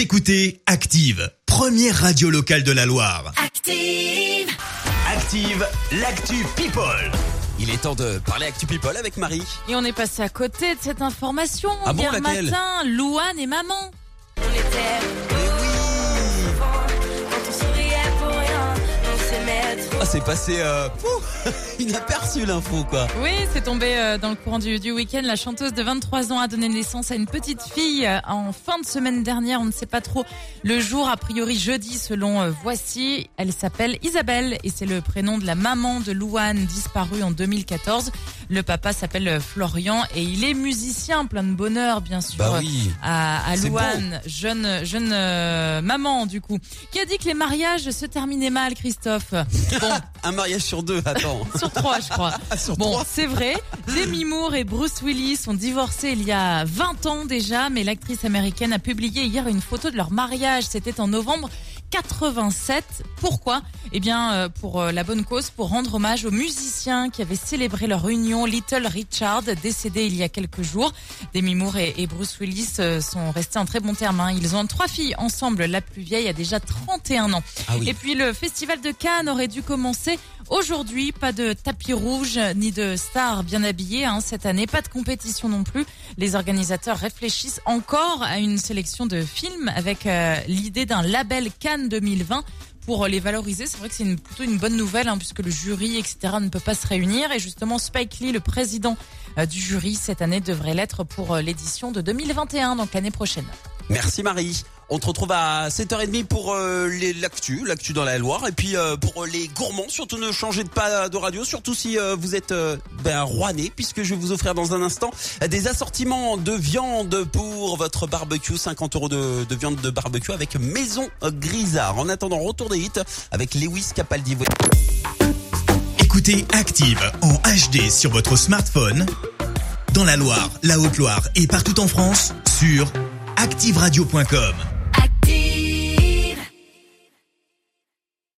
Vous écoutez Active, première radio locale de la Loire. Active. Active, l'actu People. Il est temps de parler Actu People avec Marie. Et on est passé à côté de cette information Ah bon, hier laquelle matin. Louane et maman. On était quand on souriait pour rien, on s'aimait trop. Ah, c'est passé euh, pouf, inaperçu l'info quoi. Oui, c'est tombé euh, dans le courant du, du week-end. La chanteuse de 23 ans a donné naissance à une petite fille euh, en fin de semaine dernière. On ne sait pas trop le jour, a priori jeudi selon euh, Voici. Elle s'appelle Isabelle et c'est le prénom de la maman de Louane disparue en 2014. Le papa s'appelle euh, Florian et il est musicien, plein de bonheur bien sûr. Bah oui. à, à Louane, jeune jeune euh, maman du coup, qui a dit que les mariages se terminaient mal, Christophe? Bon, Un mariage sur deux, attends. sur trois, je crois. Ah, sur Bon, c'est vrai. Demi Moore et Bruce Willis ont divorcé il y a 20 ans déjà, mais l'actrice américaine a publié hier une photo de leur mariage. C'était en novembre 87. Pourquoi? Eh bien, euh, pour euh, la bonne cause, pour rendre hommage aux musiciens qui avaient célébré leur union. Little Richard, décédé il y a quelques jours. Demi Moore et, Bruce Willis euh, sont restés en très bons termes. hein. Ils ont trois filles ensemble. La plus vieille a déjà 31 ans. Ah oui. Et puis le festival de Cannes aurait dû commencer aujourd'hui. Pas de tapis rouge ni de stars bien habillées hein, cette année. Pas de compétition non plus. Les organisateurs réfléchissent encore à une sélection de films avec euh, l'idée d'un label Cannes 2020 pour les valoriser. C'est vrai que c'est une, plutôt une bonne nouvelle hein, puisque le jury, etc., ne peut pas se réunir. Et justement, Spike Lee, le président euh, du jury cette année, devrait l'être pour euh, l'édition de 2021, donc l'année prochaine. Merci Marie. On te retrouve à 7h30 pour euh, l'actu, l'actu dans la Loire. Et puis euh, pour les gourmands, surtout ne changez de pas de radio, surtout si euh, vous êtes euh, ben, rouennais, puisque je vais vous offrir dans un instant euh, des assortiments de viande pour votre barbecue. 50 euros de, de viande de barbecue avec Maison Grisard. En attendant, retour des hits avec Lewis Capaldi. Écoutez Active en HD sur votre smartphone, dans la Loire, la Haute-Loire et partout en France, sur activeradio.com.